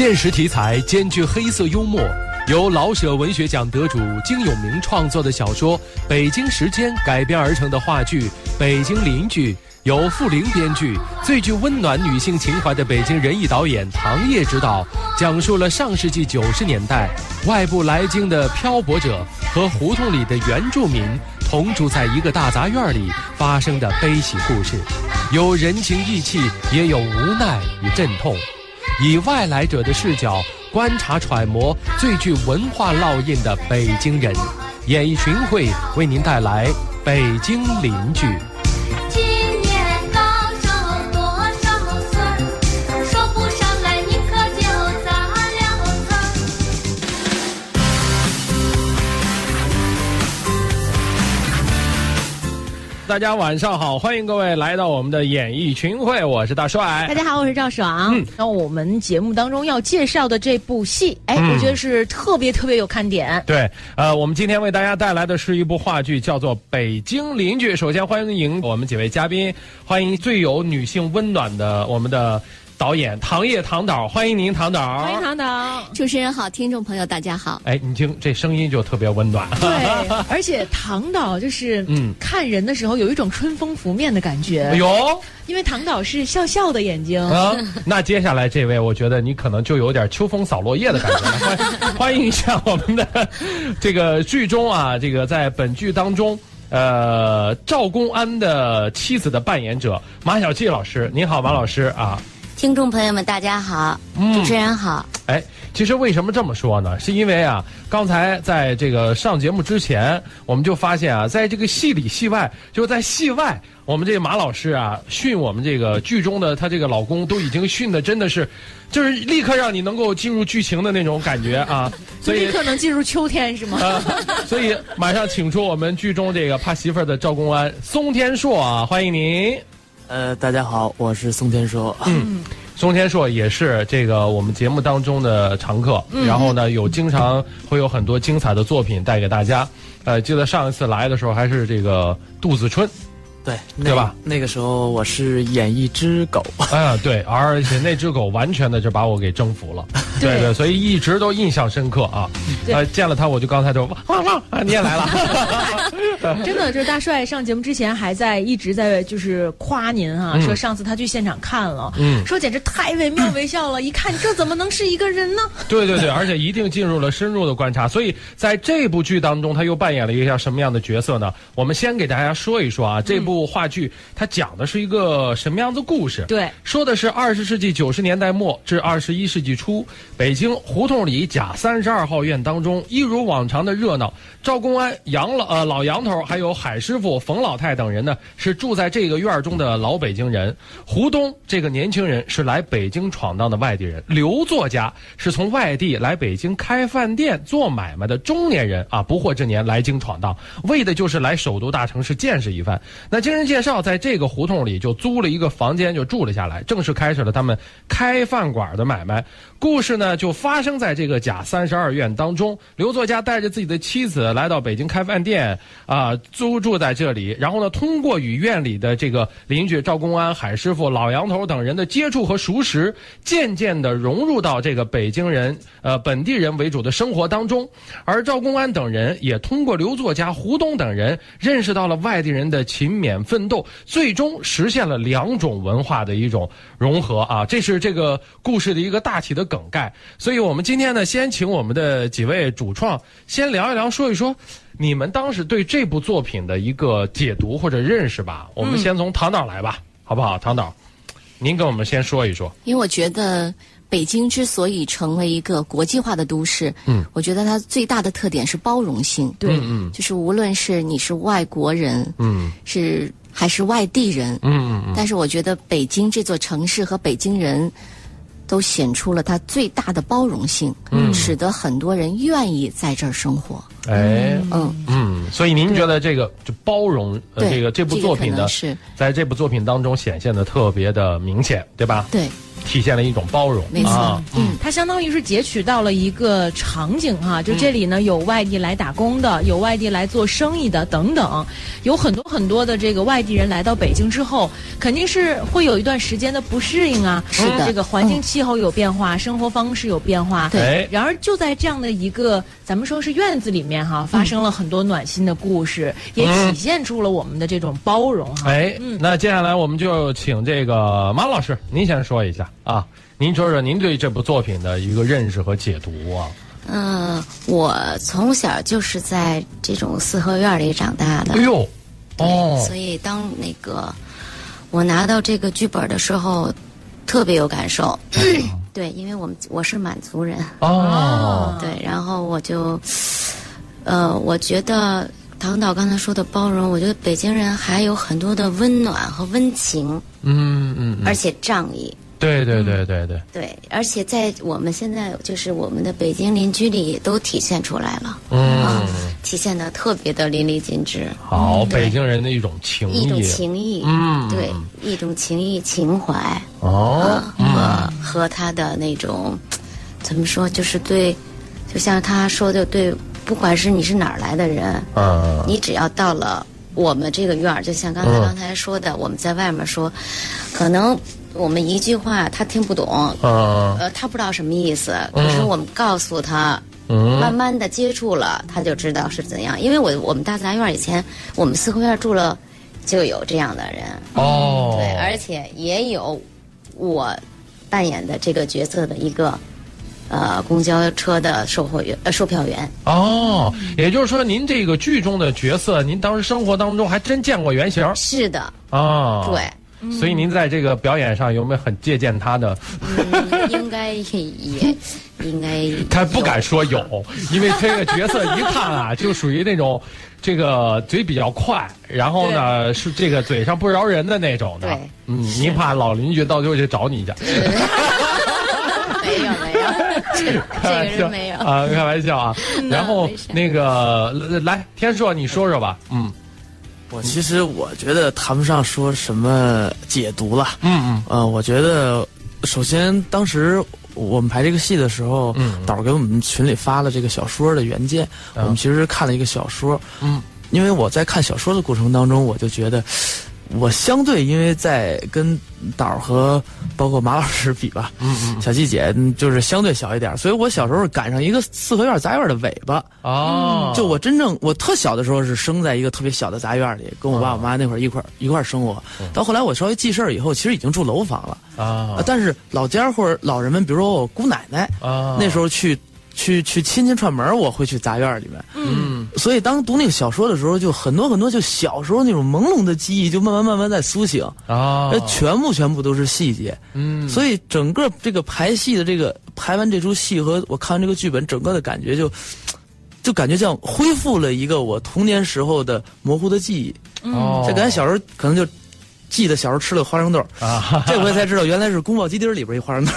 现实题材兼具黑色幽默，由老舍文学奖得主金永明创作的小说《北京时间》改编而成的话剧《北京邻居》，由傅玲编剧，最具温暖女性情怀的北京人艺导演唐烨执导，讲述了上世纪九十年代外部来京的漂泊者和胡同里的原住民同住在一个大杂院里发生的悲喜故事，有人情义气，也有无奈与阵痛。以外来者的视角观察揣摩最具文化烙印的北京人，演艺群会为您带来《北京邻居》。大家晚上好，欢迎各位来到我们的演艺群会，我是大帅大。家好，我是赵爽。嗯那我们节目当中要介绍的这部戏，哎，嗯我觉得是特别特别有看点。对，呃，我们今天为大家带来的是一部话剧，叫做《北京邻居》。首先欢迎我们几位嘉宾，欢迎最有女性温暖的我们的导演唐烨唐导，欢迎您唐导。欢迎唐导。主持人好，听众朋友大家好。哎，你听这声音就特别温暖。对，而且唐导就是，嗯嗯，看人的时候有一种春风拂面的感觉。哎呦，因为唐导是笑笑的眼睛。啊，那接下来这位，我觉得你可能就有点秋风扫落叶的感觉。欢欢迎一下我们的这个剧中啊，这个在本剧当中，呃，赵公安的妻子的扮演者马小季老师，您好，马老师啊。听众朋友们大家好，嗯主持人好。哎，其实为什么这么说呢？是因为啊，刚才在这个上节目之前，我们就发现啊，在这个戏里戏外，就在戏外，我们这个马老师啊，训我们这个剧中的她这个老公，都已经训的真的是，就是立刻让你能够进入剧情的那种感觉啊。所以立刻能进入秋天是吗？啊，所以马上请出我们剧中这个怕媳妇儿的赵公安松天硕啊，欢迎您。呃，大家好，我是宋天硕。嗯宋天硕也是这个我们节目当中的常客，然后呢，有经常会有很多精彩的作品带给大家。呃，记得上一次来的时候还是这个杜子春，对，对吧？那个时候我是演一只狗，啊，对，而且那只狗完全的就把我给征服了，对对对，所以一直都印象深刻啊。对呃，见了他我就刚才就汪汪汪啊，你也来了，真的，就是大帅上节目之前还在一直在就是夸您啊，嗯说上次他去现场看了，嗯说简直太惟妙惟肖了，一看这怎么能是一个人呢？对对对，而且一定进入了深入的观察。所以在这部剧当中，他又扮演了一个像什么样的角色呢？我们先给大家说一说啊，这部话剧它讲的是一个什么样的故事？对说的是二十世纪九十年代末至二十一世纪初，北京胡同里甲三十二号院当中，一如往常的热闹。赵公安、杨老呃老杨头，还有海师傅、冯老太等人呢，是住在这个院儿中的老北京人。胡东这个年轻人是来北京闯荡的外地人，刘作家是从外地来北京开饭店做买卖的中年人啊，不惑之年来京闯荡，为的就是来首都大城市见识一番。那经人介绍，在这个胡同里就租了一个房间就住了下来，正式开始了他们开饭馆的买卖。故事呢就发生在这个甲三十二院当中，刘作家带着自己的妻子来到北京开饭店啊，租住在这里，然后呢，通过与院里的这个邻居赵公安、海师傅、老杨头等人的接触和熟识，渐渐的融入到这个北京人呃本地人为主的生活当中。而赵公安等人也通过刘作家、胡东等人认识到了外地人的勤勉奋斗，最终实现了两种文化的一种融合啊！这是这个故事的一个大体的梗概。所以我们今天呢，先请我们的几位主创先聊一聊，说一说你们当时对这部作品的一个解读或者认识吧。我们先从唐导来吧，好不好？唐导，您跟我们先说一说。因为我觉得北京之所以成为一个国际化的都市，嗯，我觉得它最大的特点是包容性。对，嗯就是无论是你是外国人，嗯是还是外地人，嗯嗯嗯但是我觉得北京这座城市和北京人。都显出了它最大的包容性，嗯。使得很多人愿意在这儿生活。哎，嗯，嗯，所以您觉得这个就包容，呃，这个这部作品呢这个是在这部作品当中显现的特别的明显，对吧？对，体现了一种包容。没错。啊，嗯，它相当于是截取到了一个场景哈，就这里呢有外地来打工的，有外地来做生意的等等，有很多很多的这个外地人来到北京之后，肯定是会有一段时间的不适应啊。是的。这个环境气候有变化，生活方式有变化。对。哎，然而就在这样的一个咱们说是院子里面哈，发生了很多暖心的故事，也体现出了我们的这种包容哈。哎，那接下来我们就请这个马老师，您先说一下啊，您说说您对这部作品的一个认识和解读啊。嗯，我从小就是在这种四合院里长大的哎，呦，哦，所以当那个我拿到这个剧本的时候，特别有感受。对，因为我们我是满族人，哦，对，然后我就，呃，我觉得唐导刚才说的包容，我觉得北京人还有很多的温暖和温情，嗯嗯嗯，而且仗义。对对对对对，对，而且在我们现在就是我们的北京邻居里都体现出来了，嗯。啊，体现的特别的淋漓尽致。好，对。北京人的一种情一种，情谊，嗯。对，一种情谊情怀哦，啊，和和他的那种怎么说，就是对，就像他说的，对，不管是你是哪儿来的人，嗯你只要到了我们这个院儿，就像刚才嗯刚才说的，我们在外面说，可能我们一句话他听不懂，嗯呃，他不知道什么意思，可是我们告诉他。嗯。慢慢的接触了，他就知道是怎样。因为我我们大杂院以前，我们四合院住了，就有这样的人，哦，对，而且也有我扮演的这个角色的一个呃公交车的售货员呃售票员。哦，也就是说，您这个剧中的角色，您当时生活当中还真见过原型是的，啊？对，所以您在这个表演上有没有很借鉴他的？嗯，应该也应该 他不敢说有，因为这个角色一看啊，就属于那种这个嘴比较快，然后呢是这个嘴上不饶人的那种的。嗯，您怕老邻居到最后去找你去？没 有没有，这 这个人没有。啊，开玩笑啊。然后那个来，天硕，你说说吧。嗯我其实我觉得谈不上说什么解读了，嗯嗯。呃，我觉得首先当时我们排这个戏的时候，嗯。导给我们群里发了这个小说的原件，我们其实看了一个小说，嗯，因为我在看小说的过程当中，我就觉得。我相对因为在跟导和包括马老师比吧，小季姐嗯就是相对小一点，所以我小时候赶上一个四合院杂院的尾巴，哦，就我真正我特小的时候是生在一个特别小的杂院里，跟我爸我妈那会儿一块儿一块儿生活。到后来我稍微记事儿以后，其实已经住楼房了。啊。呃但是老家或者老人们，比如说我姑奶奶，啊，那时候去去去亲戚串门，我会去杂院里面。嗯所以当读那个小说的时候，就很多很多就小时候那种朦胧的记忆，就慢慢慢慢在苏醒。啊呃，，全部全部都是细节。嗯，所以整个这个排戏的这个排完这出戏和我看完这个剧本，整个的感觉就，就感觉像恢复了一个我童年时候的模糊的记忆。哦这感觉小时候可能就记得小时候吃了花生豆，啊，这回才知道原来是宫保鸡丁里边一花生豆，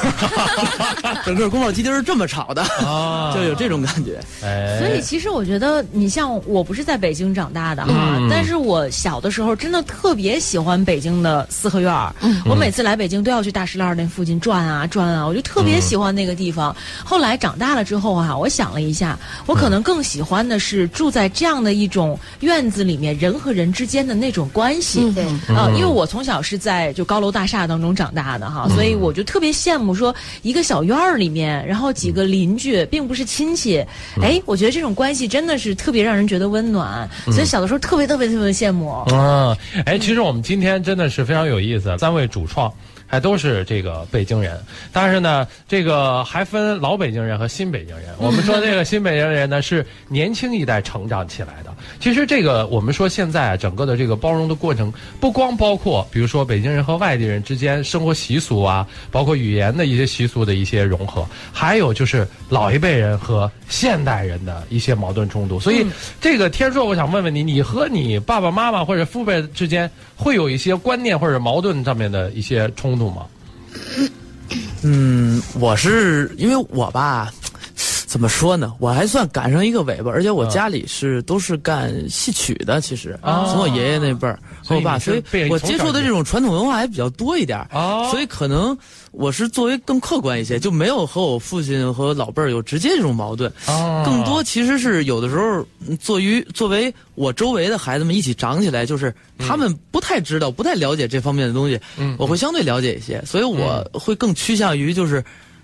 整个宫保鸡丁是这么炒的，啊。就有这种感觉。哎，所以其实我觉得，你像我不是在北京长大的哈，嗯。但是我小的时候真的特别喜欢北京的四合院儿。我每次来北京都要去大石栏那附近转啊转啊，我就特别喜欢那个地方。后来长大了之后啊，我想了一下，我可能更喜欢的是住在这样的一种院子里面，人和人之间的那种关系。对，啊、因为我从小是在就高楼大厦当中长大的哈，所以我就特别羡慕说一个小院儿里面，然后几个邻居，并不是亲戚，哎，我觉得这种关系真的是特别让人觉得温暖，所以小的时候特别特别特别羡慕。嗯，哎，其实我们今天真的是非常有意思，三位主创。还都是这个北京人，但是呢，这个还分老北京人和新北京人。我们说这个新北京人呢，是年轻一代成长起来的。其实这个我们说现在，整个的这个包容的过程，不光包括比如说北京人和外地人之间生活习俗啊，包括语言的一些习俗的一些融合，还有就是老一辈人和现代人的一些矛盾冲突。所以这个天硕，我想问问你，你和你爸爸妈妈或者父辈之间会有一些观念或者矛盾上面的一些冲突吗？嗯，我是因为我吧，怎么说呢？我还算赶上一个尾巴，而且我家里是都是干戏曲的，其实、哦从我爷爷那辈儿和我爸，所以我接触的这种传统文化还比较多一点儿哦所以可能我是作为更客观一些，就没有和我父亲和老辈儿有直接这种矛盾。哦更多其实是有的时候，嗯作于作为我周围的孩子们一起长起来，就是他们不太知道、不太了解这方面的东西，嗯我会相对了解一些，所以我会更趋向于就是，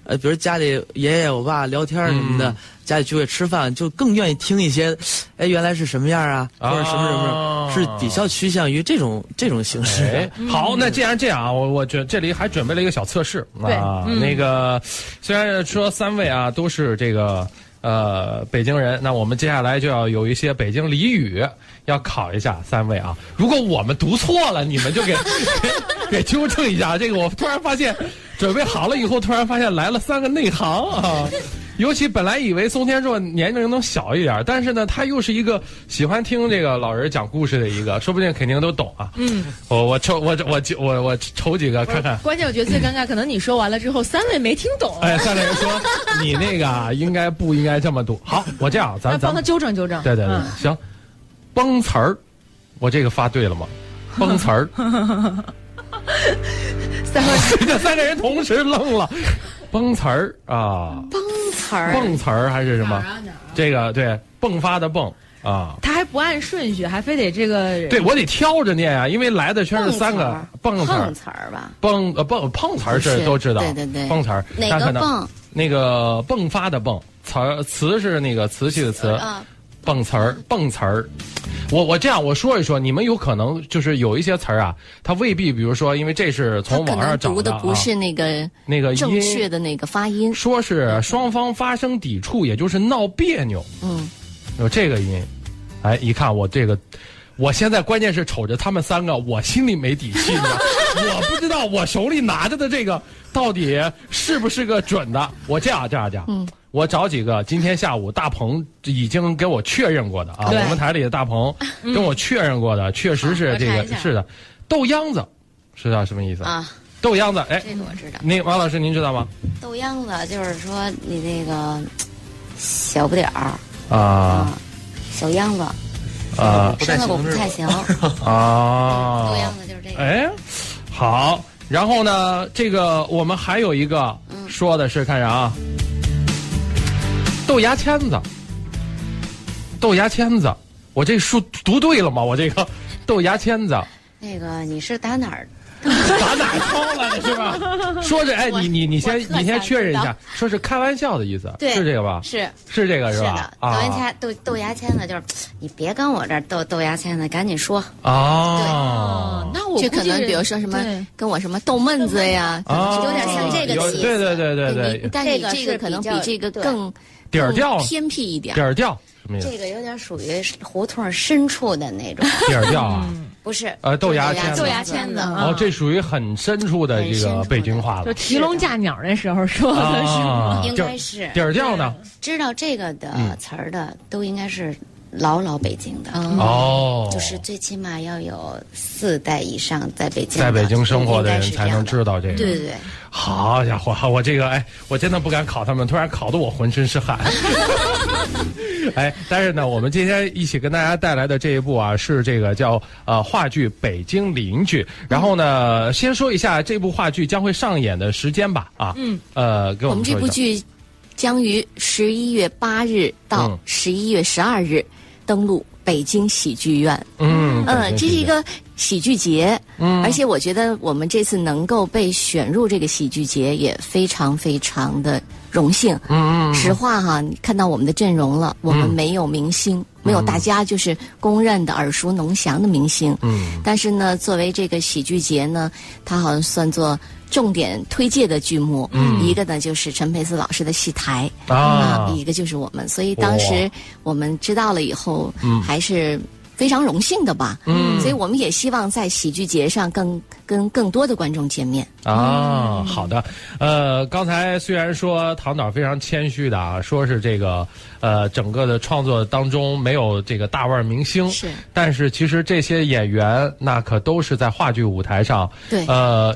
呃，比如家里爷爷我爸聊天什么的，嗯家里聚会吃饭，就更愿意听一些，哎，原来是什么样啊，或者什么什么，啊是比较趋向于这种这种形式好，那既然这样啊，我我觉得这里还准备了一个小测试对啊。那个虽然说三位啊都是这个呃北京人，那我们接下来就要有一些北京俚语要考一下三位啊。如果我们读错了，你们就给 给纠正一下。这个我突然发现，准备好了以后，突然发现来了三个内行啊。尤其本来以为宋天硕年龄能小一点，但是呢，他又是一个喜欢听这个老人讲故事的一个，说不定肯定都懂啊。嗯，我我抽我我我我抽几个看看。关键我觉得最尴尬，可能你说完了之后，三位没听懂，哎，三位人说 你那个啊，应该不应该这么读？好，我这样，咱咱帮他纠正纠正。对对对，嗯行，崩词儿，我这个发对了吗？崩词儿，三位 这三个人同时愣了，崩词儿啊，崩词儿，蹦词儿还是什么？这个对，迸发的迸啊。他还不按顺序，还非得这个对，我得挑着念啊，因为来的全是三个蹦词儿。碰，词儿吧？蹦呃蹦碰词儿是是。都知道，对对对。蹦词儿，哪但可能个蹦？那个迸发的迸，词儿词是那个瓷器的瓷，啊，蹦词儿蹦词儿。我我这样我说一说，你们有可能就是有一些词儿啊，它未必，比如说，因为这是从网上找的啊，的不是那个那个正音确的那个发音。说是双方发生抵触，也就是闹别扭，嗯，有这个音。哎，一看我这个，我现在关键是瞅着他们三个，我心里没底气，呢，我不知道我手里拿着的这个到底是不是个准的。我这样这样这样，嗯，我找几个今天下午大鹏已经给我确认过的啊，我们台里的大鹏跟我确认过的，确实是这个是的，豆秧子，知道什么意思？啊，豆秧子，哎，这个我知道。那王老师您知道吗？豆秧子就是说你那个小不点儿。啊。啊，小秧子，啊。不太生的我不太行。啊！豆秧子就是这个。哎，好，然后呢，这个我们还有一个说的是，看着啊，豆芽签子，豆芽签子，我这书读对了吗？我这个 豆芽签子那个你是打哪儿？打哪儿抄来的是吧？说是哎，你你你先你先确认一下，说是开玩笑的意思，对是这个吧？是是这个是吧的？，豆芽啊签豆豆芽签子就是你别跟我这儿豆豆芽签子，赶紧说。啊哦，，那我这可能比如说什么跟我什么豆闷子呀，有点像这个有意思。对对对对对，但你这个这个可能比这个更底儿调偏僻一点底。儿调什么意思？这个有点属于胡同深处的那种，底儿调啊。不是呃豆芽签子豆芽签子嗯啊哦，这属于很深处的这个北京话了。就提笼架鸟那时候说的是吗？啊应该是底儿调呢？知道这个的嗯词儿的，都应该是老老北京的，哦，就是最起码要有四代以上在北京，在北京生活的人才能知道这个。对对对，好家伙，我这个哎，我真的不敢考他们，突然考的我浑身是汗。哎，但是呢，我们今天一起跟大家带来的这一部啊，是这个叫呃话剧《北京邻居》。然后呢，先说一下这部话剧将会上演的时间吧。啊，嗯，呃，给我们这们这。部剧将于十一月八日到嗯十一月十二日登陆北京喜剧院。嗯嗯，这是一个喜剧节，嗯而且我觉得我们这次能够被选入这个喜剧节也非常非常的荣幸。嗯嗯实话哈，你看到我们的阵容了，我们没有明星，没有大家就是公认的耳熟能详的明星。嗯但是呢，作为这个喜剧节呢，它好像算作重点推介的剧目。嗯，一个呢就是陈佩斯老师的戏台啊一个就是我们。所以当时我们知道了以后，嗯还是。非常荣幸的吧，嗯所以我们也希望在喜剧节上更跟更多的观众见面。啊，好的。呃，刚才虽然说唐导非常谦虚的啊，说是这个呃整个的创作当中没有这个大腕明星，是但是其实这些演员那可都是在话剧舞台上，对呃。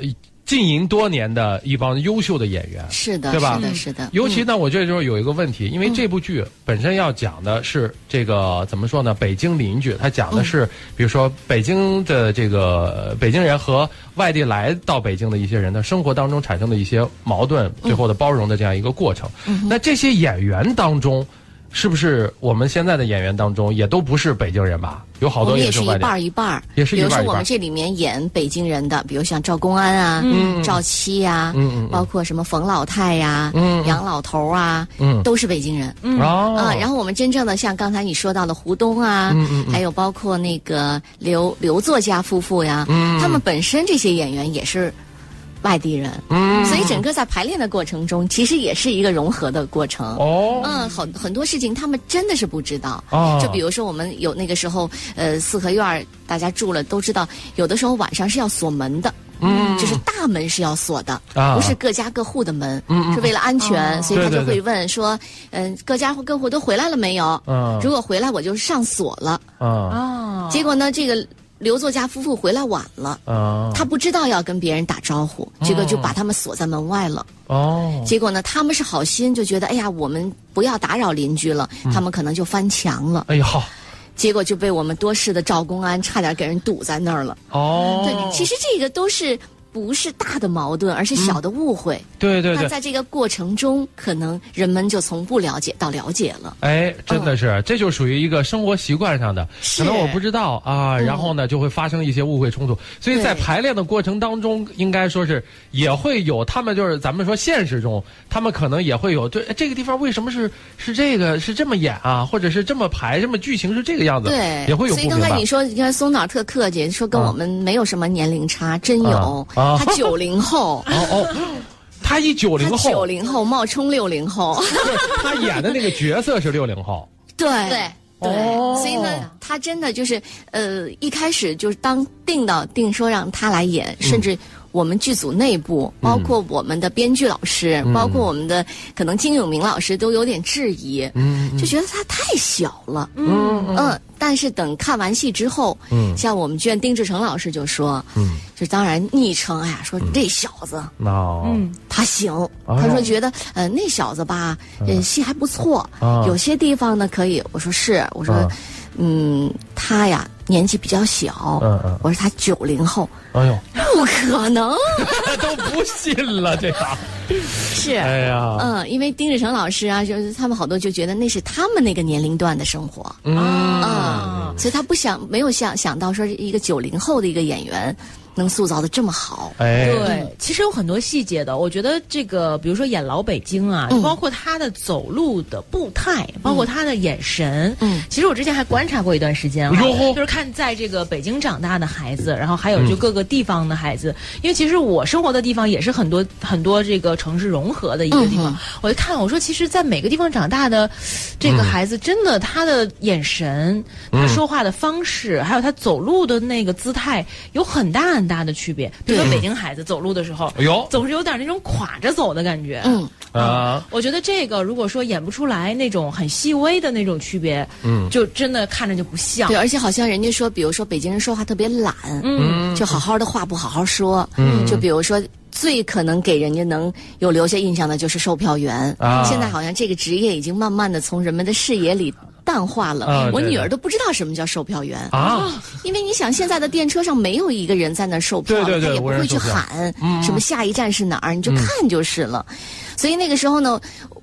经营多年的一帮优秀的演员。是的，对吧是的，是的。尤其呢，我觉得就是有一个问题，因为这部剧本身要讲的是这个怎么说呢？北京邻居，他讲的是，比如说北京的这个呃北京人和外地来到北京的一些人的生活当中产生的一些矛盾，最后的包容的这样一个过程。那这些演员当中，是不是我们现在的演员当中也都不是北京人吧？有好多我们也是一半。儿一半儿，也是一比如说我们这里面演北京人的，比如像赵公安啊、赵七呀、包括什么冯老太呀、杨老头啊，嗯。都是北京人。哦。啊，然后我们真正的像刚才你说到的胡东啊，还有包括那个刘刘作家夫妇呀，嗯。他们本身这些演员也是外地人，嗯。所以整个在排练的过程中，其实也是一个融合的过程。哦。嗯，很很多事情他们真的是不知道。哦。就比如说我们有那个时候，呃，四合院大家住了都知道，有的时候晚上是要锁门的。嗯。就是大门是要锁的，啊。不是各家各户的门，嗯嗯。是为了安全，哦所以他就会问说，嗯、各家各户都回来了没有？嗯。如果回来，我就上锁了。啊哦，结果呢，这个刘作家夫妇回来晚了，啊他不知道要跟别人打招呼，结果就把他们锁在门外了。哦结果呢，他们是好心，就觉得哎呀，我们不要打扰邻居了，嗯他们可能就翻墙了。哎呀好结果就被我们多事的赵公安差点给人堵在那儿了。哦对，其实这个都是不是大的矛盾，而是小的误会。那对对对。在这个过程中，可能人们就从不了解到了解了。哎，真的是，这就属于一个生活习惯上的，可能我不知道啊，然后呢就会发生一些误会冲突，所以在排练的过程当中，应该说是也会有他们就是咱们说现实中，他们可能也会有对哎这个地方为什么是是这个是这么演啊，或者是这么排，这么剧情是这个样子，对，也会有所以刚才你说，你看松岛特客气，说跟啊我们没有什么年龄差，真有。他九零后，哦哦，他一九零他后，九零后冒充六零后。对他演的那个角色是六零后，对对对，哦所以呢，他真的就是呃，一开始就是当定到定说让他来演，甚至。我们剧组内部，包括我们的编剧老师，包括我们的可能金永明老师都有点质疑，嗯就觉得他太小了。嗯嗯，但是等看完戏之后，嗯。像我们剧院丁志成老师就说，嗯，就当然昵称，哎呀，说这小子哦，嗯，他行，哦他说觉得呃那小子吧，呃戏还不错，啊。有些地方呢可以。我说是，我说啊，嗯，他呀年纪比较小，嗯嗯。我说他九零后，哎呦，不可能。都不信了这个，是。哎呀，嗯，因为丁志成老师啊，就是他们好多就觉得那是他们那个年龄段的生活，嗯。啊，所以他不想没有想想到说一个九零后的一个演员能塑造的这么好，哎，对，其实有很多细节的。我觉得这个，比如说演老北京啊，嗯。包括他的走路的步态，包括他的眼神。嗯。其实我之前还观察过一段时间就是看在这个北京长大的孩子，然后还有就各个地方的孩子，因为其实我生活的地方也是很多很多这个城市融合的一个地方。嗯我就看，我说其实，在每个地方长大的这个孩子，真的他的眼神、他说话的方式，还有他走路的那个姿态，有很大很大的区别。比如说北京孩子走路的时候，哎呦总是有点那种垮着走的感觉。嗯，啊，我觉得这个如果说演不出来那种很细微的那种区别，嗯就真的看着就不像对，。而且好像人家说，比如说北京人说话特别懒，嗯，就好好的话不好好说，嗯，就比如说。最可能给人家能有留下印象的就是售票员。啊现在好像这个职业已经慢慢的从人们的视野里淡化了。我女儿都不知道什么叫售票员。啊，因为你想，现在的电车上没有一个人在那售票，对对对他也不会去喊、嗯。什么下一站是哪儿，你就看就是了。所以那个时候呢，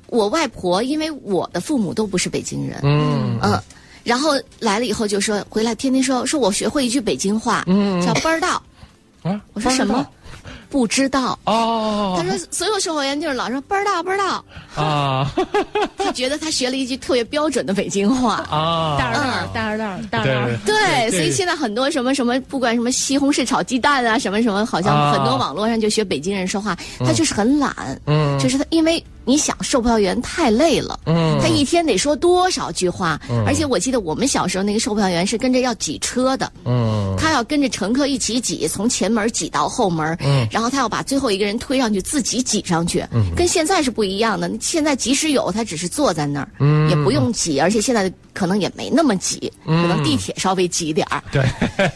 我外婆因为我的父母都不是北京人，嗯。嗯，然后来了以后就说回来天天说说我学会一句北京话，嗯。叫“不知道。啊”，，我说什么？不知道。哦，他说所有售货员就是老说不知道不知道，啊。他觉得他学了一句特别标准的北京话。啊，大二大大二大大对。二，对，对。所以现在很多什么什么，不管什么西红柿炒鸡蛋啊，什么什么，好像啊。很多网络上就学北京人说话，他就是很懒，嗯。就是他，因为你想售票员太累了，嗯。他一天得说多少句话，而且我记得我们小时候那个售票员是跟着要挤车的，嗯。他要跟着乘客一起挤，从前门挤到后门，嗯。然后他要把最后一个人推上去，自己挤上去，跟现在是不一样的。现在即使有，他只是坐在那儿，嗯。也不用挤，而且现在可能也没那么挤，可能地铁稍微挤点儿。对，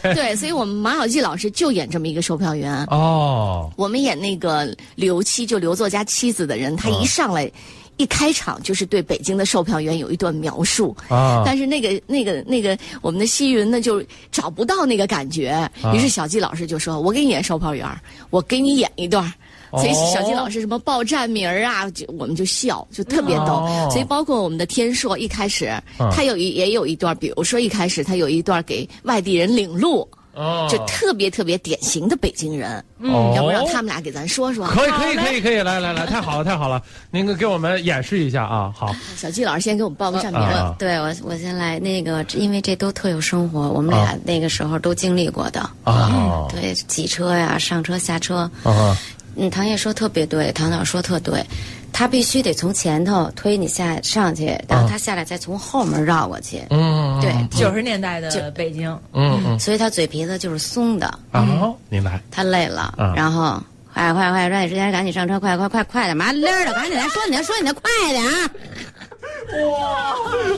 对，所以我们马小季老师就演这么一个售票员。哦，我们演那个刘妻，就刘作家妻子的人，他一上来。一开场就是对北京的售票员有一段描述，啊但是那个那个那个我们的西云呢就找不到那个感觉，啊于是小季老师就说：“我给你演售票员，我给你演一段。”所以小季老师什么报站名啊，就我们就笑，就特别逗。哦所以包括我们的天硕一开始，嗯他有一也有一段，比如说一开始他有一段给外地人领路，哦就特别特别典型的北京人。嗯要不让他们俩给咱说说？可以可以可以可以，来来来，太好了太好了，您给我们演示一下啊，好，小季老师先给我们报个站名。啊对我，我先来那个，因为这都特有生活，我们啊俩那个时候都经历过的。啊对，挤车呀，上车下车。啊嗯，唐烨说特别对，唐导说特对，他必须得从前头推你下上去，然后他下来再从后门绕过去。嗯对，九十年代的北京，嗯嗯所以他嘴皮子就是松的，哦，明白，他累了，啊然后。快快快！抓紧时间，赶紧上车！快快快快点！麻溜儿的，赶紧来说你的，说你的，快点啊！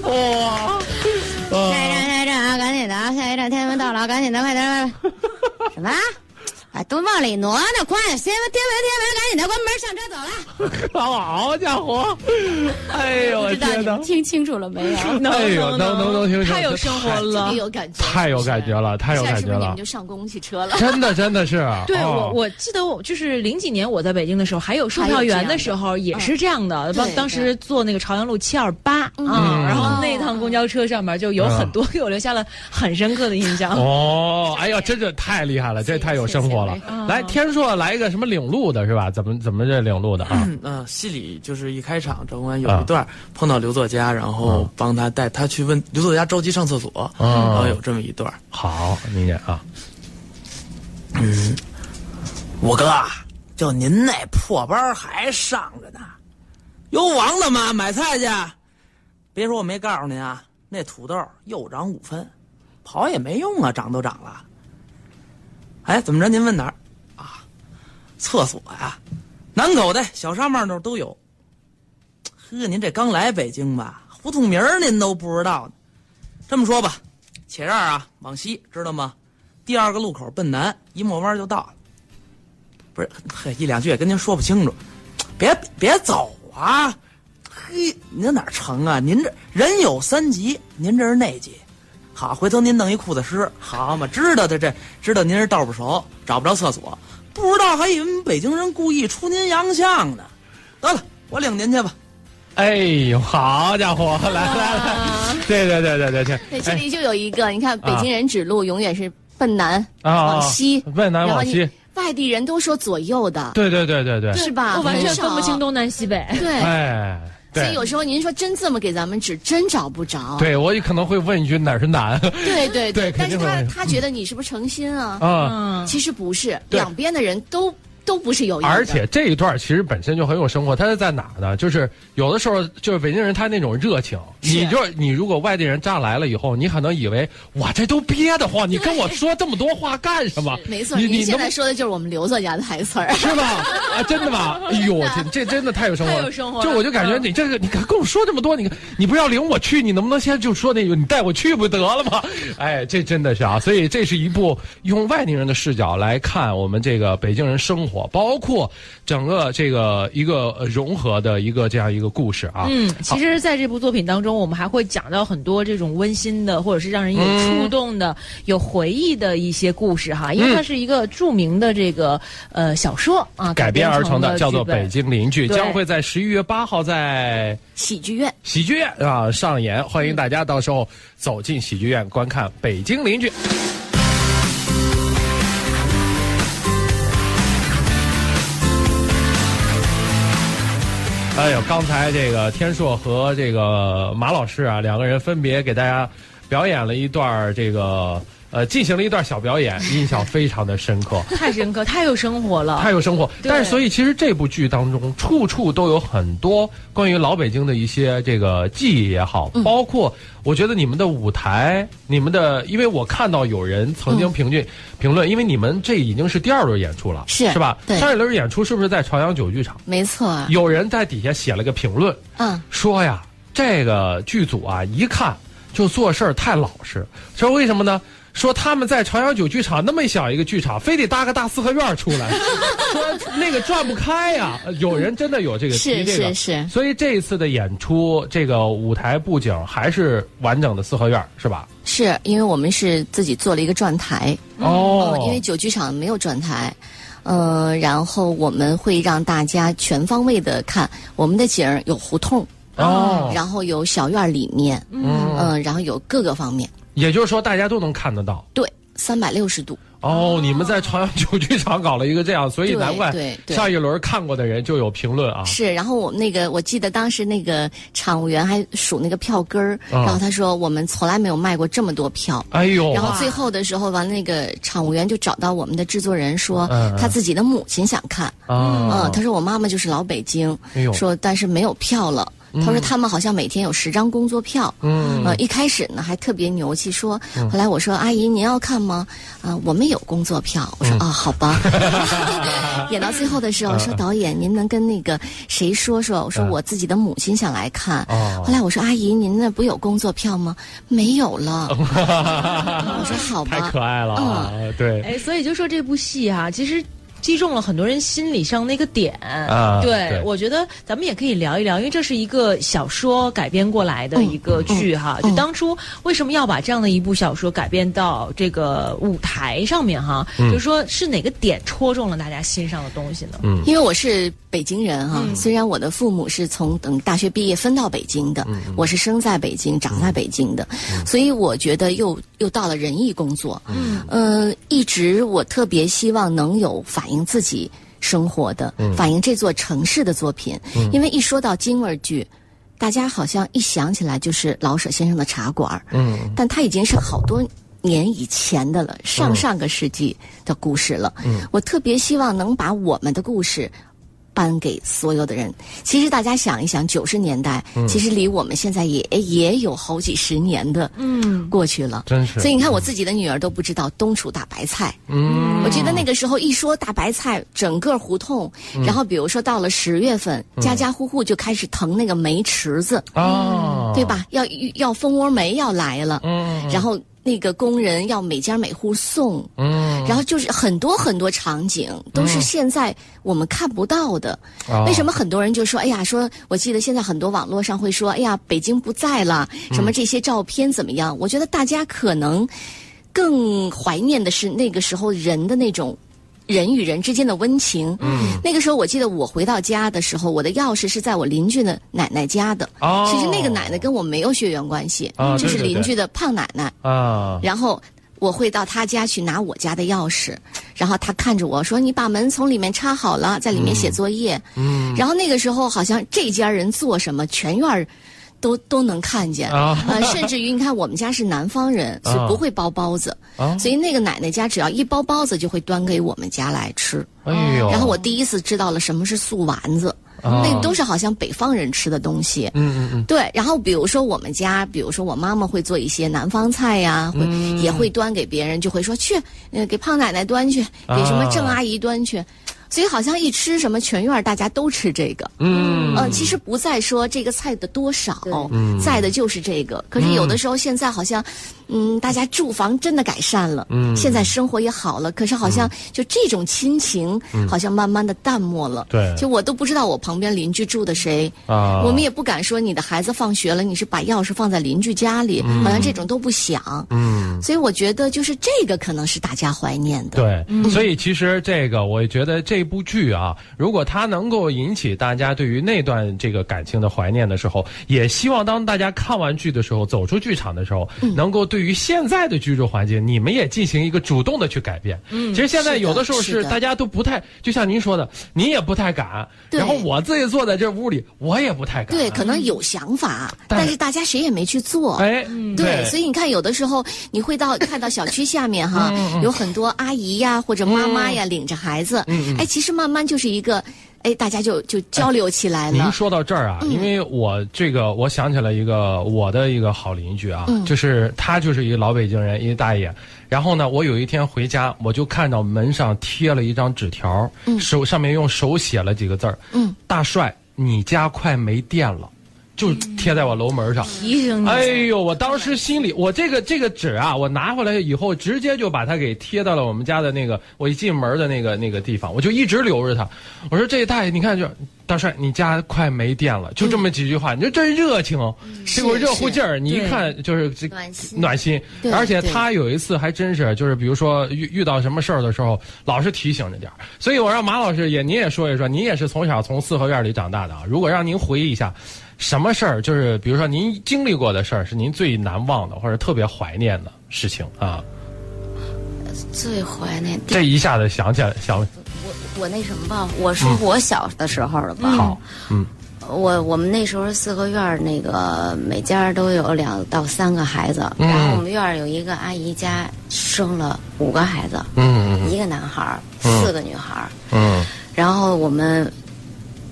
哇，下一站，下一站啊，赶紧的啊！下一站天安门到了啊，赶紧的，快点！快点！什么？啊，都往里挪呢，快！天安门，天安门，天文，赶紧的，关门，上车走了。好家伙，哎呦我知道天哪你们！听清楚了没有？哎呦，能能能听清楚，太有生活了别。有感觉，太有感觉了，太有感觉了是不是你们就，上公共汽车了？真的真的是。对哦我，我记得我就是零几年我在北京的时候，还有售票员的时候也是这样的。当当时坐那个朝阳路七二八啊，然后那趟公交车上面就有很多给我留下了很深刻的印象。哦，哎呀，真是太厉害了，这太有生活了。来，天硕来一个什么领路的是吧？怎么怎么这领路的啊？嗯、呃，戏里就是一开场，赵公安有一段碰到刘作家，然后帮他带他去问刘作家着急上厕所，然后有这么一段。好，理解啊。嗯，五哥啊，就您那破班还上着呢，有王了吗？买菜去。别说我没告诉您啊，那土豆又涨五分，跑也没用啊，涨都涨了。哎，怎么着？您问哪儿？啊，厕所呀、南口的、小沙帽那儿都有。呵，您这刚来北京吧，胡同名儿您都不知道呢。这么说吧，且这儿啊，往西知道吗？第二个路口奔南，一抹弯就到了。不是，嘿，一两句也跟您说不清楚，别别走啊！嘿，您哪成啊？您这人有三急，您这是内急？好，回头您弄一裤子湿，好嘛？知道的这知道您是道不熟，找不着厕所，不知道还以为北京人故意出您洋相呢。得了，我领您去吧。哎呦，好家伙，来来来，对对对对对对，对，这里就有一个，你看北京人指路永远是奔南啊往西，奔南往西，外地人都说左右的，对对对对对，是吧？我完全分不清。东南西北。对，哎，对所以有时候您说真这么给咱们指，真找不着。对，我也可能会问一句哪儿是难对对对 肯但是他他觉得你是不是诚心啊？啊。嗯，其实不是，两边的人都都不是有意的。而且这一段其实本身就很有生活，它是在哪儿呢？就是有的时候就是北京人他那种热情，你就你如果外地人乍来了以后，你可能以为哇这都憋得慌，你跟我说这么多话干什么？没错，你你现在说的就是我们刘作家的台词儿。是吧？啊，真的吗？哎呦，这这真的太有生活了，太有生活就我就感觉嗯你这个，你跟我说这么多，你你不要领我去，你能不能先就说那个，你带我去不得了吗？哎，这真的是啊，所以这是一部用外地人的视角来看我们这个北京人生活，包括整个这个一个呃融合的一个这样一个故事啊。嗯，其实，在这部作品当中，我们还会讲到很多这种温馨的，或者是让人有触动的、有回忆的一些故事哈。因为它是一个著名的这个呃小说啊改编而成的的叫做《北京邻居》，将会在十一月八号在喜剧院，喜剧院啊上演，欢迎大家到时候走进喜剧院观看《北京邻居》。哎呦，刚才这个天硕和这个马老师啊，两个人分别给大家表演了一段儿这个呃进行了一段小表演，印象非常的深刻。太深刻，太有生活了。太有生活，但是所以其实这部剧当中，处处都有很多关于老北京的一些这个记忆也好，嗯包括我觉得你们的舞台，你们的，因为我看到有人曾经评论、评论，因为你们这已经是第二轮演出了，是是吧？对上一轮演出是不是在朝阳九剧场？没错，有人在底下写了个评论，嗯，说呀，这个剧组啊，一看就做事儿太老实。说为什么呢？说他们在朝阳九剧场那么小一个剧场，非得搭个大四合院出来，说那个转不开呀。呃有人真的有这个提是这个，是是所以这一次的演出，这个舞台布景还是完整的四合院，是吧？是因为我们是自己做了一个转台，哦呃因为九剧场没有转台，呃，然后我们会让大家全方位的看我们的景儿有胡同，哦，然后有小院里面，嗯、然后有各个方面，也就是说大家都能看得到。对，三百六十度，哦，你们在朝阳九剧场搞了一个这样，所以难怪对对上一轮看过的人就有评论啊。是，然后我们那个，我记得当时那个场务员还数那个票根儿，啊然后他说我们从来没有卖过这么多票。哎呦，然后最后的时候，完那个场务员就找到我们的制作人说他自己的母亲想看，啊。嗯，他说我妈妈就是老北京哎呦，说但是没有票了。他说他们好像每天有十张工作票，嗯呃，一开始呢还特别牛气，说，后来我说阿姨您要看吗？啊、我们有工作票。我说嗯啊、好吧。演到最后的时候，说导演您能跟那个谁说说？我说嗯我自己的母亲想来看。哦后来我说阿姨您那不有工作票吗？没有了。我说好吧。太可爱了啊！对，哎，所以就说这部戏哈、其实。击中了很多人心理上那个点啊对对我觉得咱们也可以聊一聊，因为这是一个小说改编过来的一个剧哈。就当初为什么要把这样的一部小说改编到这个舞台上面哈？就是说是哪个点戳中了大家心上的东西呢？嗯因为我是北京人哈、虽然我的父母是从等大学毕业分到北京的，我是生在北京、长在北京的，所以我觉得又又到了仁义工作。嗯，呃，一直我特别希望能有反映自己生活的、反映这座城市的作品，因为一说到京味儿剧。大家好像一想起来就是老舍先生的《茶馆》，嗯，但他已经是好多年以前的了，上上个世纪的故事了。嗯，我特别希望能把我们的故事。搬给所有的人。其实大家想一想，九十年代、其实离我们现在也也有好几十年的嗯，过去了。真是所以你看，我自己的女儿都不知道冬储大白菜。嗯，我记得那个时候一说大白菜，整个胡同，然后比如说到了十月份，家家户户就开始腾那个煤池子，啊，对？吧？要要蜂窝煤要来了，嗯然后那个工人要每家每户送，嗯，然后就是很多很多场景都是现在我们看不到的。啊为什么很多人就说，哎呀，说我记得现在很多网络上会说，哎呀，北京不在了，什么这些照片怎么样？我觉得大家可能更怀念的是那个时候人的那种。人与人之间的温情。嗯，那个时候我记得我回到家的时候，我的钥匙是在我邻居的奶奶家的。哦其实那个奶奶跟我没有血缘关系，哦就是邻居的胖奶奶。啊，然后我会到他家去拿我家的钥匙，然后他看着我说：“你把门从里面插好了，在里面写作业。”嗯，然后那个时候好像这家人做什么，全院儿。都都能看见，啊。呃，甚至于你看，我们家是南方人，所以不会包包子，啊。所以那个奶奶家只要一包包子，就会端给我们家来吃。哎呦，然后我第一次知道了什么是素丸子，啊。那都是好像北方人吃的东西。嗯嗯嗯，对，然后比如说我们家，比如说我妈妈会做一些南方菜呀，会、嗯。也会端给别人，就会说去，呃，给胖奶奶端去，给什么郑啊阿姨端去。所以好像一吃什么全院大家都吃这个，嗯。呃，其实不在说这个菜的多少，在的就是这个。可是有的时候现在好像，嗯，大家住房真的改善了，嗯，现在生活也好了，可是好像就这种亲情，好像慢慢的淡漠了。对。就我都不知道我旁边邻居住的谁，啊，我们也不敢说你的孩子放学了，你是把钥匙放在邻居家里，好像这种都不想。嗯。所以我觉得就是这个可能是大家怀念的。对，所以其实这个，我觉得这部剧啊，如果它能够引起大家对于那段这个感情的怀念的时候，也希望当大家看完剧的时候，走出剧场的时候，能够对对于现在的居住环境，你们也进行一个主动的去改变。嗯，其实现在有的时候是大家都不太，就像您说的，您也不太敢，然后我自己坐在这屋里，我也不太敢。对，可能有想法，但但是大家谁也没去做。哎，对，所以你看，有的时候你会到看到小区下面哈，嗯有很多阿姨呀或者妈妈呀领着孩子，嗯。哎，其实慢慢就是一个，哎，大家就就交流起来了。您说到这儿啊，因为我这个我想起了一个我的一个好邻居啊，就是他就是一个老北京人，一个大爷。然后呢，我有一天回家，我就看到门上贴了一张纸条，手上面用手写了几个字儿，嗯，大帅，你家快没电了，就贴在我楼门上。提醒你，哎呦！我当时心里，我这个这个纸啊，我拿回来以后，直接就把它给贴到了我们家的那个我一进门的那个那个地方，我就一直留着它。我说这大爷，你看就大帅，你家快没电了，就这么几句话，你说真热情，这股热乎劲儿，你一看就是这暖心暖心。而且他有一次还真是，就是比如说遇遇到什么事儿的时候，老是提醒着点儿。所以我让马老师也您也说一说，您也是从小从四合院里长大的啊。如果让您回忆一下。什么事儿？就是比如说您经历过的事儿，是您最难忘的或者特别怀念的事情啊。最怀念这一下子想起来，想我我那什么吧，我说我小的时候了吧。好，嗯。我我们那时候四合院儿那个每家都有两到三个孩子，嗯。然后我们院儿有一个阿姨家生了五个孩子，嗯。一个男孩儿，嗯。四个女孩儿，嗯。然后我们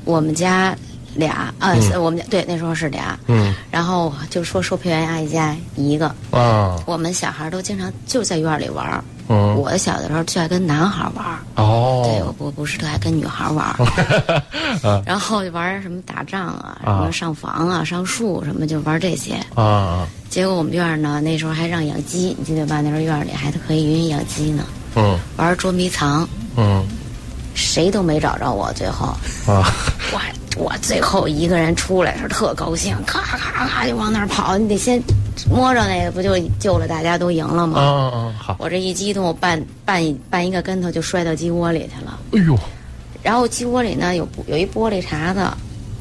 我们家俩，呃，嗯我们家对那时候是俩，嗯然后就说售票员阿姨家一个，嗯啊我们小孩儿都经常就在院里玩儿。嗯我小的时候就爱跟男孩玩儿，对我哦我不是特爱跟女孩玩儿。啊然后就玩什么打仗啊，什啊么上房啊、上树什么，就玩这些。啊结果我们院儿呢，那时候还让养鸡，你记得吧？那时候院儿里还可以允许养鸡呢。嗯玩捉迷藏，嗯谁都没找着我。最后，啊我我最后一个人出来是特高兴，咔咔咔就往那儿跑。你得先摸着那个，不就救了大家都赢了啊吗？啊好，我这一激动，我绊绊一绊一个跟头就摔到鸡窝里去了。哎呦然后鸡窝里呢有有一玻璃碴子，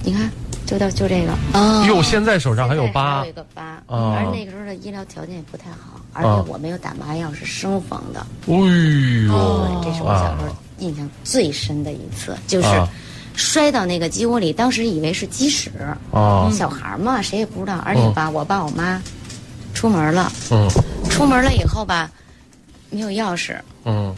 你看，就到就这个。哦哟，现在手上还有疤还有一个疤，啊而那个时候的医疗条件也不太好，而啊且我没有打麻药，是生缝的。哎呦，对，这是我小时候印象最深的一次，就是啊摔到那个鸡窝里，当时以为是鸡屎，啊小孩嘛，谁也不知道。而且吧，我爸我妈出门了，嗯出门了以后吧，没有钥匙，嗯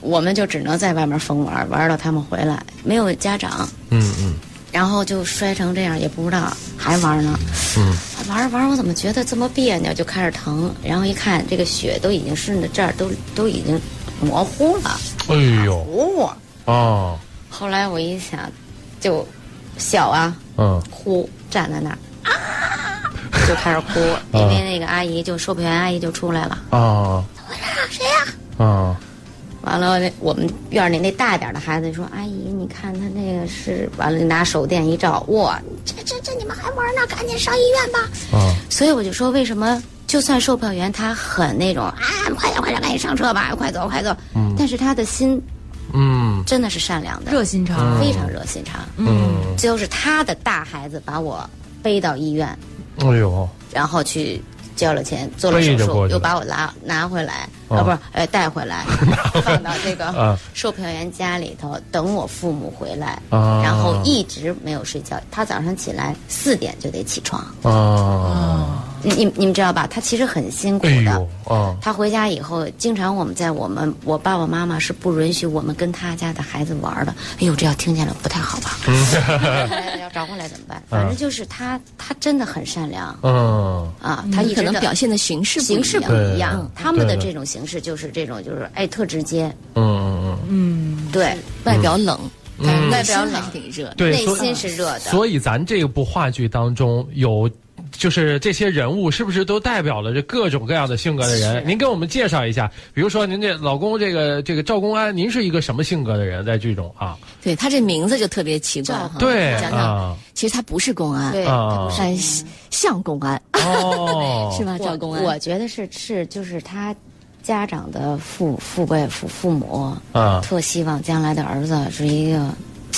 我们就只能在外面疯玩，玩到他们回来，没有家长。嗯嗯然后就摔成这样，也不知道还玩呢。嗯玩着玩着，我怎么觉得这么别扭，就开始疼。然后一看，这个血都已经顺着这儿，都都已经模糊了，哎呦。糊。啊。后来我一想，就小啊，嗯。哭，站在那儿啊，就开始哭，因为那个阿姨就售票员阿姨就出来了。啊。谁呀、啊。完了，那我们院里那大点的孩子说：“阿姨，你看他那个是……完了，拿手电一照，哇，这这这你们还玩呢？赶紧上医院吧！”啊。所以我就说，为什么就算售票员他很那种啊，快点快点，赶紧上车吧，快走快走，但是他的心嗯。真的是善良的，热心肠，非常热心肠。嗯。就是他的大孩子把我背到医院，哎呦。然后去交了钱，做了手术，又把我拉拿回来，啊啊，不是，呃，带回来，放到这啊个售票员家里头，等我父母回来，啊然后一直没有睡觉。他早上起来四点就得起床，啊你你你们知道吧？他其实很辛苦的。哎他回家以后，经常我们在我们我爸爸妈妈是不允许我们跟他家的孩子玩的。哎呦，这要听见了不太好吧？要找回来怎么办？反正就是他，他真的很善良嗯啊，他一可能直表现的形式不一样形式不一样，他们的这种形式就是这种，就是哎特直接，嗯嗯嗯对，外表冷，但是嗯外表冷还是挺热的。对，内心是热的。所以咱这部话剧当中有。就是这些人物是不是都代表了这各种各样的性格的人？您给我们介绍一下，比如说您这老公这个这个赵公安，您是一个什么性格的人在剧中啊？对他这名字就特别奇怪哈。对讲讲，啊其实他不是公安，对，啊但是像公安，哦，是吧？赵公安，我我觉得是是就是他家长的父父辈父父母啊。特希望将来的儿子是一个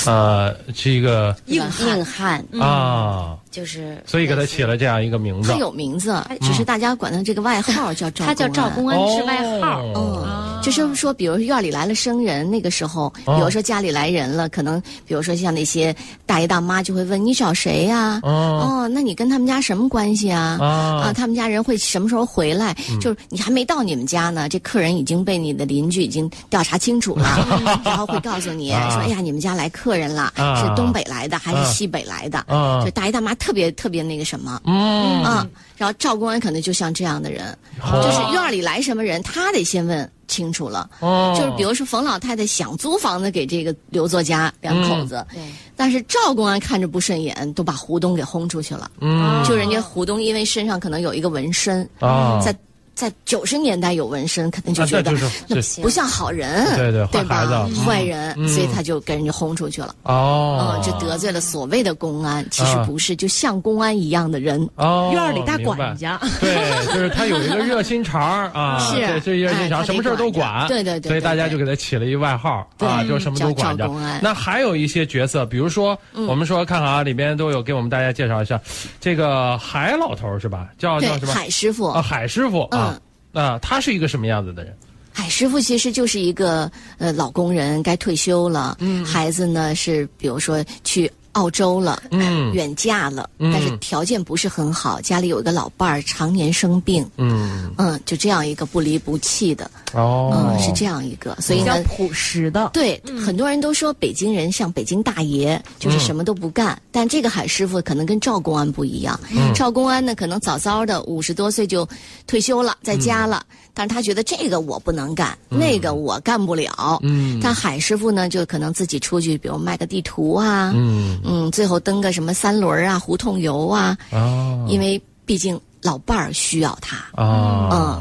呃，是一个硬硬汉。啊，就是，所以给他起了这样一个名字他。有名字，只是大家管他这个外号叫赵。他叫赵公。安是外号。哦嗯，就是说，比如说院里来了生人，那个时候，比如说家里来人了，可能比如说像那些大爷大妈就会问你找谁呀、哦哦，那你跟他们家什么关系啊？啊啊，他们家人会什么时候回来？就是你还没到你们家呢，这客人已经被你的邻居已经调查清楚了，然后会告诉你啊说：“哎呀，你们家来客人了，啊是东北来的还啊是西北来的？”啊就大爷大妈特别特别那个什么。嗯。啊，然后赵公安可能就像这样的人，就是院儿里来什么人，他得先问清楚了。哦。就是比如说冯老太太想租房子给这个刘作家两口子，对但是赵公安看着不顺眼，都把胡东给轰出去了。嗯。就人家胡东因为身上可能有一个纹身，啊，在在九十年代有纹身，肯定就啊觉得那就是这不像好人，对对对坏孩吧子？坏人，所以他就跟人家轰出去了。哦。嗯，，这得罪了所谓的公安，其实啊。不是，就像公安一样的人。哦，院儿里大管家，对，就是他有一个 热心肠儿啊，是。对这热心肠，哎什么事儿都管对对对所以大家就给他起了一外号对啊，就什么都管着。叫赵公安。那还有一些角色，比如说嗯。我们说看看啊，里边都有给我们大家介绍一下，这个海老头是吧？叫叫什，么？海师傅。啊，，海师傅啊嗯，啊，他是一个什么样子的人？哎师傅其实就是一个呃老工人，该退休了。嗯，孩子呢是比如说去澳洲了，嗯远嫁了，嗯但是条件不是很好，家里有一个老伴儿常年生病，嗯，嗯，就这样一个不离不弃的，哦嗯，，是这样一个，所以呢。比较朴实的。对，很多人都说北京人像北京大爷，就是什么都不干。但这个海师傅可能跟赵公安不一样。赵公安呢，可能早早的五十多岁就退休了，在家了。但是他觉得这个我不能干，那个我干不了。嗯但海师傅呢，就可能自己出去，比如卖个地图啊，嗯嗯，最后蹬个什么三轮啊、胡同游啊，哦因为毕竟老伴儿需要他。啊，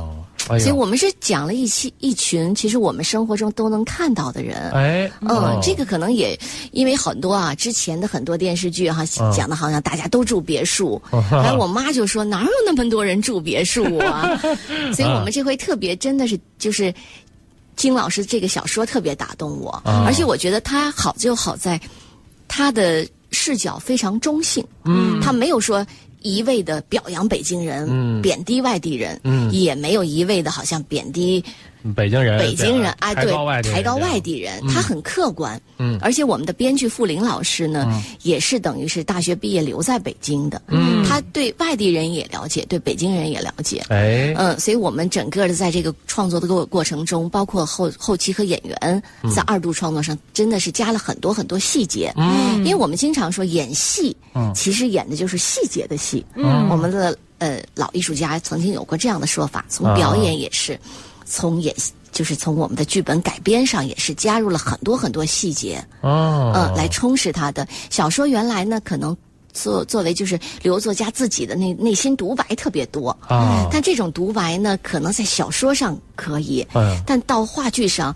哎，所以我们是讲了一期一群，其实我们生活中都能看到的人。哎，嗯，哦这个可能也因为很多啊，之前的很多电视剧哈、嗯讲的好像大家都住别墅，哎，我 妈就说哪有那么多人住别墅啊？所以我们这回特别真的是就是。金老师这个小说特别打动我，啊而且我觉得他好就好在，他的视角非常中性，嗯，他没有说一味的表扬北京人，嗯。贬低外地人，嗯。也没有一味的好像贬低北京人，北京人，哎，对抬高外，地人他很客观。嗯。而且我们的编剧傅林老师呢，也是等于是大学毕业留在北京的。嗯，他对外地人也了解，对北京人也了解。哎，嗯，所以我们整个的在这个创作的过过程中，包括后后期和演员在二度创作上，真的是加了很多很多细节。嗯，因为我们经常说演戏，其实演的就是细节的戏。嗯，我们的呃老艺术家曾经有过这样的说法，从表演也是，从演就是从我们的剧本改编上也是加入了很多很多细节。哦，嗯，来充实他的小说。原来呢，可能作作为就是刘作家自己的内内心独白特别多啊但这种独白呢，可能在小说上可以，嗯但到话剧上，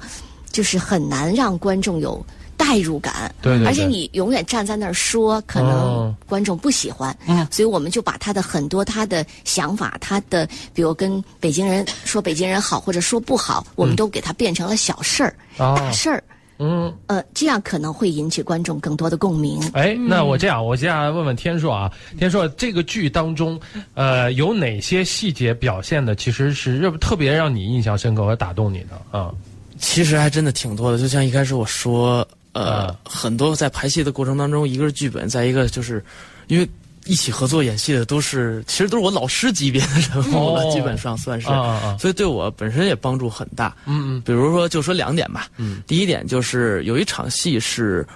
就是很难让观众有。代入感，对对对而且你永远站在那儿说，可能哦。观众不喜欢，嗯。所以我们就把他的很多他的想法，他的比如跟北京人说北京人好或者说不好，我们都给他变成了小事儿、哦。大事儿，嗯。呃，这样可能会引起观众更多的共鸣。哎，那我这样，我接下来问问天硕啊，天硕，这个剧当中，呃，有哪些细节表现的其实是热特别让你印象深刻和打动你的？啊？其实还真的挺多的，就像一开始我说，呃，啊很多在排戏的过程当中，一个是剧本，再一个就是因为一起合作演戏的都是，其实都是我老师级别的人物了，哦基本上算是，所以对我本身也帮助很大。嗯嗯比如说，就说两点吧。嗯，第一点就是有一场戏是，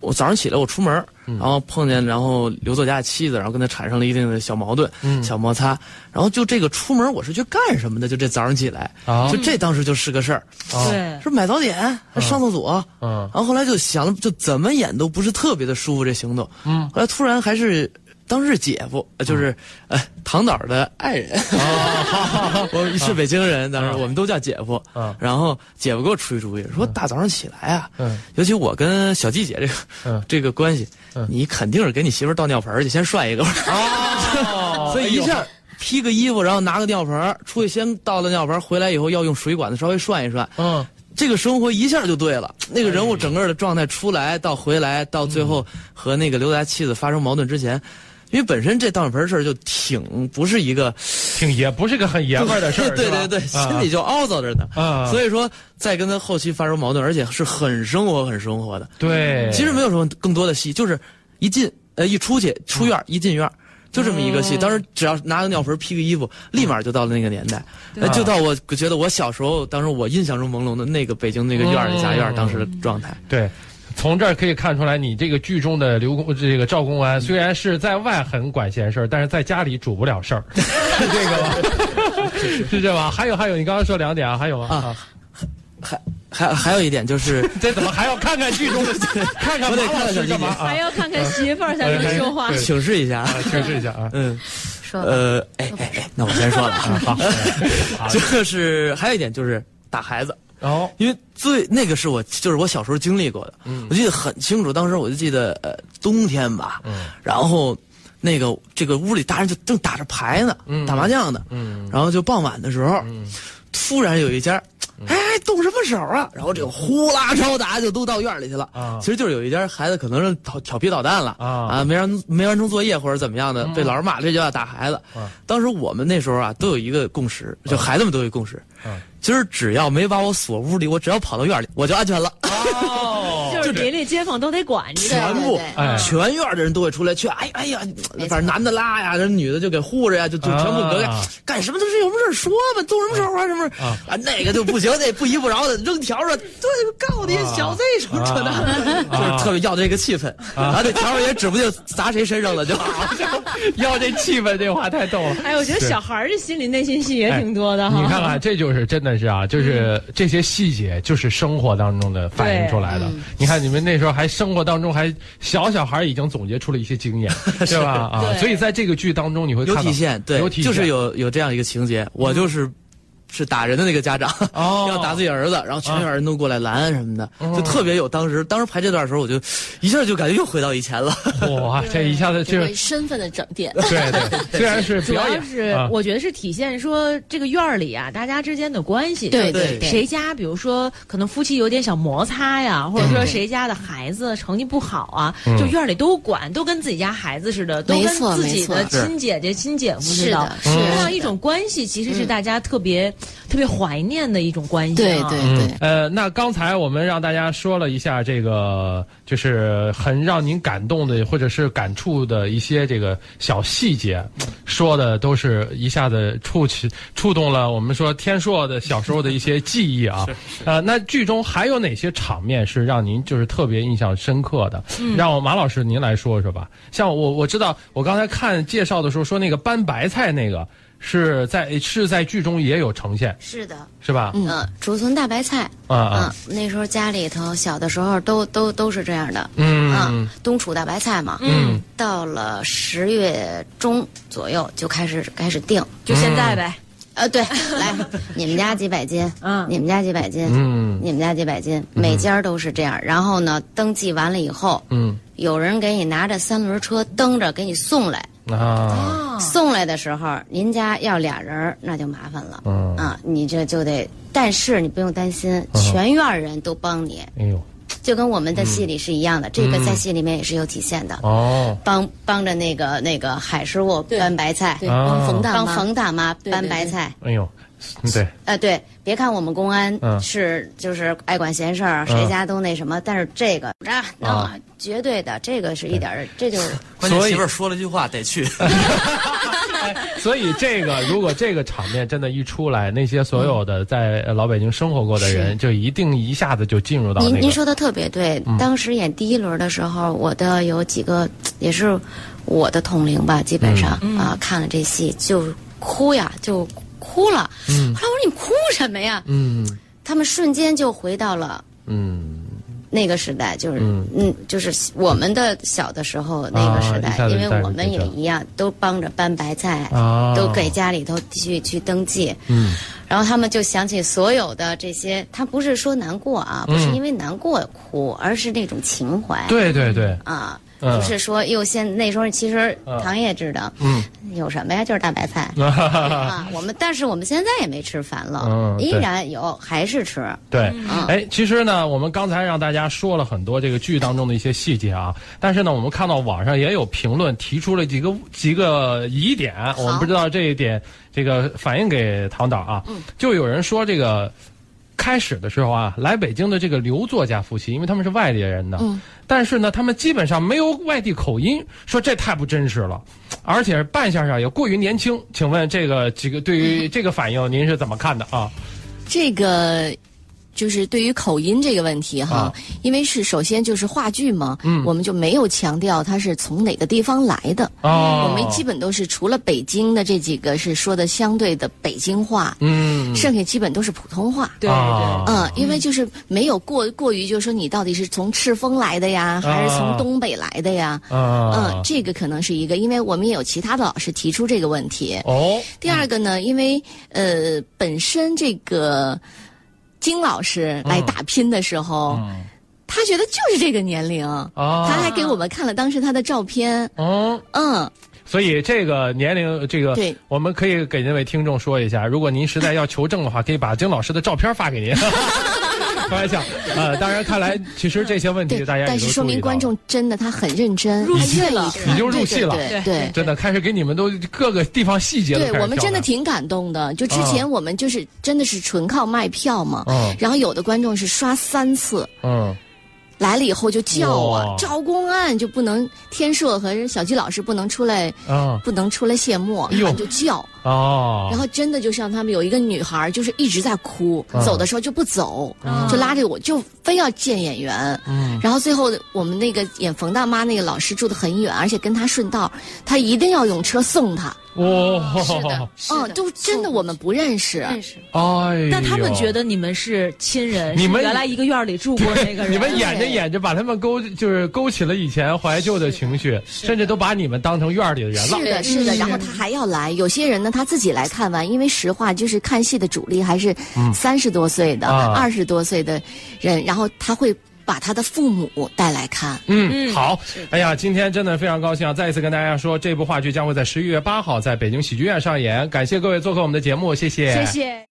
我早上起来我出门，嗯然后碰见然后刘作家的妻子，然后跟他产生了一定的小矛盾、嗯小摩擦。然后就这个出门我是去干什么的？就这早上起来，啊就这当时就是个事儿，啊对，是买早点还上厕所。嗯然后后来就想了，就怎么演都不是特别的舒服这行动。嗯，后来突然还是。当日姐夫，呃就是呃唐导的爱人，我是北京人，当时我们都叫姐夫。嗯。然后姐夫给我出一主意，说大早上起来啊，嗯。尤其我跟小季姐这个、嗯。这个关系，嗯。你肯定是给你媳妇倒尿盆儿去，先涮一个。哦 所以一下披个衣服，然后拿个尿盆出去，先倒了尿盆，回来以后要用水管子稍微涮一涮。嗯。这个生活一下就对了，那个人物整个的状态出来到回来到最后和那个刘达妻子发生矛盾之前，因为本身这倒水盆事儿就挺不是一个挺爷不是个很爷们儿的事儿，对对对，心里就凹糟着呢。啊，所以说，再跟他后期发生矛盾，而且是很生活、很生活的。对，其实没有什么更多的戏，就是一进呃一出去出院儿一进院儿就这么一个戏。当时只要拿个尿盆披个衣服，立马就到了那个年代，呃就到我觉得我小时候，当时我印象中朦胧的那个北京那个院儿里家院儿当时的状态。对。从这儿可以看出来，你这个剧中的刘公这个赵公安虽然是在外很管闲事儿，但是在家里主不了事儿，是这个吧？是这吧？还有还有，你刚刚说两点啊，还有吗？啊还还还有一点就是，这怎么还要看看剧中的？看看我得看看干嘛啊还？要看看媳妇儿才能说话。请示一下。啊，请示一下啊。嗯，说，呃，哎哎哎，那我先说了啊，好，好就是还有一点就是打孩子。然后因为最那个是我就是我小时候经历过的，我记得很清楚。当时我就记得呃冬天吧，然后那个这个屋里大人就正打着牌呢，打麻将呢，然后就傍晚的时候，突然有一家。哎，动什么手啊？然后这个呼啦超达就都到院里去了。啊其实就是有一家孩子可能是调调皮捣蛋了啊没完没完成作业或者怎么样的，被老师骂，这就要打孩子。当时我们那时候啊，都有一个共识，就孩子们都有共识，今儿只要没把我锁屋里，我只要跑到院里，我就安全了。哦，就是邻里街坊都得管着。全部全院的人都会出来劝，哎哎呀，反正男的拉呀，人女的就给护着呀，就就全部隔开啊，干什么都是有什么事儿说吧，动什么手啊什么啊。啊，那个就不行，那 不依不饶的扔笤帚，对，告你小子什么扯淡，就是特别要这个气氛，然后这笤帚也指不定砸谁身上了，就 要这气氛，这话太逗了。哎，我觉得小孩儿这心里内心戏也挺多的哈。你看看，这就是真的是啊，就是这些细节，就是生活当中的反映出来的。你看你们那时候还生活当中还小小孩已经总结出了一些经验，是吧？啊，所以在这个剧当中你会看到有体现，对有，体现，就是有有这样一个情节，我就是。是打人的那个家长，哦 要打自己儿子，然后全院人都过来拦什么的，就特别有当时当时排这段的时候，我就一下就感觉又回到以前了。哇，这一下子就是身份的转变。对对，虽然是主，要是啊我觉得是体现说这个院儿里啊，大家之间的关系。对对对谁家比如说可能夫妻有点小摩擦呀，或者说谁家的孩子成绩不好啊，就院儿里都管，都跟自己家孩子似的，都跟自己的亲姐姐、亲姐夫似的是的。是这样一种关系，其实是大家特别特别怀念的一种关系对啊。对对，呃，那刚才我们让大家说了一下这个，就是很让您感动的或者是感触的一些这个小细节，说的都是一下子触起触动了我们说天硕的小时候的一些记忆啊。呃，那剧中还有哪些场面是让您就是特别印象深刻的？让我马老师您来说说吧。像我我知道，我刚才看介绍的时候说那个搬白菜那个是在是在剧中也有呈现，是的，是吧？嗯，储存大白菜，啊啊。嗯，那时候家里头小的时候都都都是这样的，嗯。嗯，冬储大白菜嘛，嗯，到了十月中左右就开始开始定，就现在呗。呃，对，来，你们家几百斤，嗯。你们家几百斤，嗯。你们家几百斤，每家都是这样。然后呢，登记完了以后，嗯。有人给你拿着三轮车蹬着给你送来，啊，送来的时候，您家要俩人儿，那就麻烦了，嗯。啊，你这就得，但是你不用担心，全院人都帮你，哎呦，就跟我们的戏里是一样的，这个在戏里面也是有体现的。哦，帮帮着那个那个海师傅搬白菜，对，啊。帮冯大妈，帮冯大妈搬白菜。哎呦，对，呃，对，别看我们公安嗯。是就是爱管闲事儿，谁家都那什么，但是这个啊，那绝对的，这个是一点儿，这就是所以关键媳妇儿说了句话得去，所以这个如果这个场面真的一出来，那些所有的在呃老北京生活过的人，就一定一下子就进入到那个您您说的特别对。当时演第一轮的时候，我的有几个也是我的同龄吧，基本上啊、看了这戏就哭呀，就哭了。后来我说你哭什么呀？嗯他们瞬间就回到了。嗯那个时代就是嗯嗯就是我们的小的时候那个时代，因为我们也一样，都帮着搬白菜，啊都给家里头去去登记。嗯然后他们就想起所有的这些，他不是说难过啊，不是嗯因为难过哭，而是那种情怀。对对对，啊，嗯。不是说又，现那时候其实唐也知道，嗯，有什么呀？就是大白菜。啊。我们但是我们现在也没吃烦了，嗯依然有，还是吃。对，嗯。哎，其实呢，我们刚才让大家说了很多这个剧当中的一些细节啊，但是呢，我们看到网上也有评论提出了几个几个疑点，我们不知道这一点这个反映给唐导啊，就有人说这个。开始的时候啊，来北京的这个刘作家夫妻，因为他们是外地人呢，但是呢，他们基本上没有外地口音，说这太不真实了，而且扮相上也过于年轻。请问这个几个对于这个反应，您是怎么看的啊？这个就是对于口音这个问题哈，啊因为是首先就是话剧嘛，我们就没有强调它是从哪个地方来的。哦我们基本都是除了北京的这几个是说的相对的北京话，嗯，剩下基本都是普通话。对啊对，嗯，因为就是没有过过于，就是说你到底是从赤峰来的呀，还是从东北来的呀？啊嗯，这个可能是一个，因为我们也有其他的老师提出这个问题。哦，第二个呢，因为呃，本身这个金老师来打拼的时候，他觉得就是这个年龄，啊他还给我们看了当时他的照片，嗯，嗯，所以这个年龄，这个对。我们可以给那位听众说一下，如果您实在要求证的话，可以把金老师的照片发给您。开玩笑，呃，当然看来其实这些问题，大家但是说明观众真的他很认真，入他愿意戏了。看已经入戏了。对对对。对真的开始给你们都各个地方细节对我们真的挺感动的。就之前我们就是真的是纯靠卖票嘛，嗯。然后有的观众是刷三次。嗯。来了以后就叫啊哇，招公案就不能天硕和小季老师不能出来，啊不能出来谢幕，他就叫，哦，然后真的就像他们有一个女孩，就是一直在哭，嗯走的时候就不走，就拉着我，就非要见演员。嗯然后最后我们那个演冯大妈那个老师住的很远，而且跟她顺道，他一定要用车送她。哦，是的，是嗯，的，就真的我们不认识。认识。哎呦，但他们觉得你们是亲人，你们原来一个院里住过那个人。你们演着演着把他们勾就是勾起了以前怀旧的情绪，甚至都把你们当成院里的人了。是的，是的，然后他还要来。有些人呢，他自己来看完，因为实话就是看戏的主力还是三十多岁的、啊二十多岁的人，然后他会把他的父母带来看。嗯，好。哎呀，今天真的非常高兴啊！再一次跟大家说，这部话剧将会在十一月八号在北京喜剧院上演。感谢各位做客我们的节目，谢谢，谢谢。